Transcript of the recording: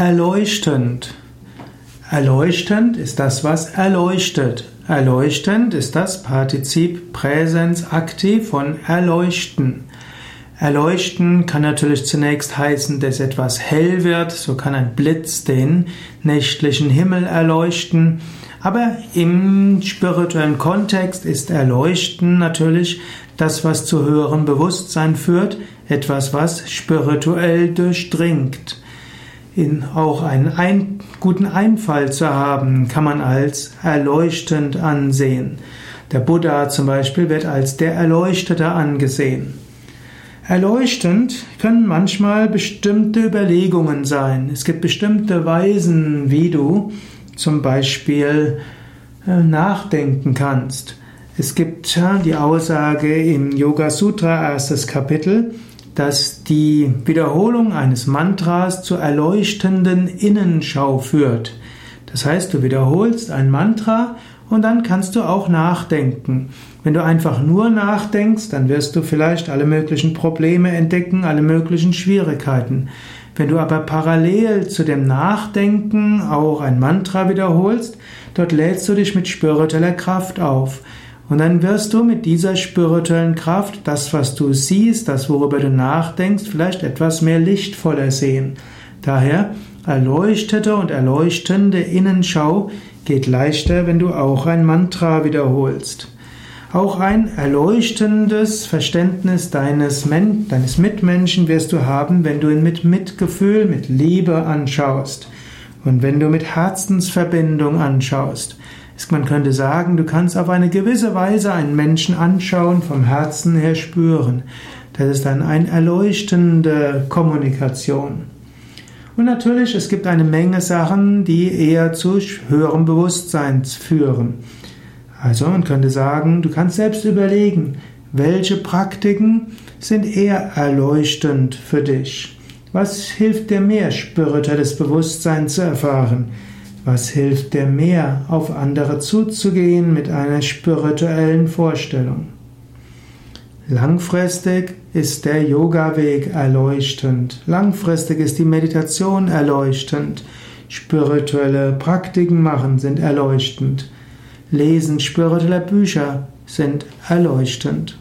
erleuchtend. Erleuchtend ist das, was erleuchtet. Erleuchtend ist das Partizip Präsens aktiv von erleuchten. Erleuchten kann natürlich zunächst heißen, dass etwas hell wird, so kann ein Blitz den nächtlichen Himmel erleuchten, aber im spirituellen Kontext ist Erleuchten natürlich das, was zu höherem Bewusstsein führt, etwas, was spirituell durchdringt. In auch einen ein, guten Einfall zu haben, kann man als erleuchtend ansehen. Der Buddha zum Beispiel wird als der Erleuchtete angesehen. Erleuchtend können manchmal bestimmte Überlegungen sein. Es gibt bestimmte Weisen, wie du zum Beispiel äh, nachdenken kannst. Es gibt die Aussage im Yoga Sutra, erstes Kapitel, dass die Wiederholung eines Mantras zur erleuchtenden Innenschau führt. Das heißt, du wiederholst ein Mantra und dann kannst du auch nachdenken. Wenn du einfach nur nachdenkst, dann wirst du vielleicht alle möglichen Probleme entdecken, alle möglichen Schwierigkeiten. Wenn du aber parallel zu dem Nachdenken auch ein Mantra wiederholst, dort lädst du dich mit spiritueller Kraft auf. Und dann wirst du mit dieser spirituellen Kraft das, was du siehst, das, worüber du nachdenkst, vielleicht etwas mehr lichtvoller sehen. Daher erleuchtete und erleuchtende Innenschau geht leichter, wenn du auch ein Mantra wiederholst. Auch ein erleuchtendes Verständnis deines, Men deines Mitmenschen wirst du haben, wenn du ihn mit Mitgefühl, mit Liebe anschaust und wenn du mit Herzensverbindung anschaust. Man könnte sagen, du kannst auf eine gewisse Weise einen Menschen anschauen, vom Herzen her spüren. Das ist dann eine erleuchtende Kommunikation. Und natürlich, es gibt eine Menge Sachen, die eher zu höherem Bewusstsein führen. Also man könnte sagen, du kannst selbst überlegen, welche Praktiken sind eher erleuchtend für dich. Was hilft dir mehr, spirituelles Bewusstsein zu erfahren? Was hilft dir mehr, auf andere zuzugehen mit einer spirituellen Vorstellung? Langfristig ist der Yoga-Weg erleuchtend. Langfristig ist die Meditation erleuchtend. Spirituelle Praktiken machen sind erleuchtend. Lesen spiritueller Bücher sind erleuchtend.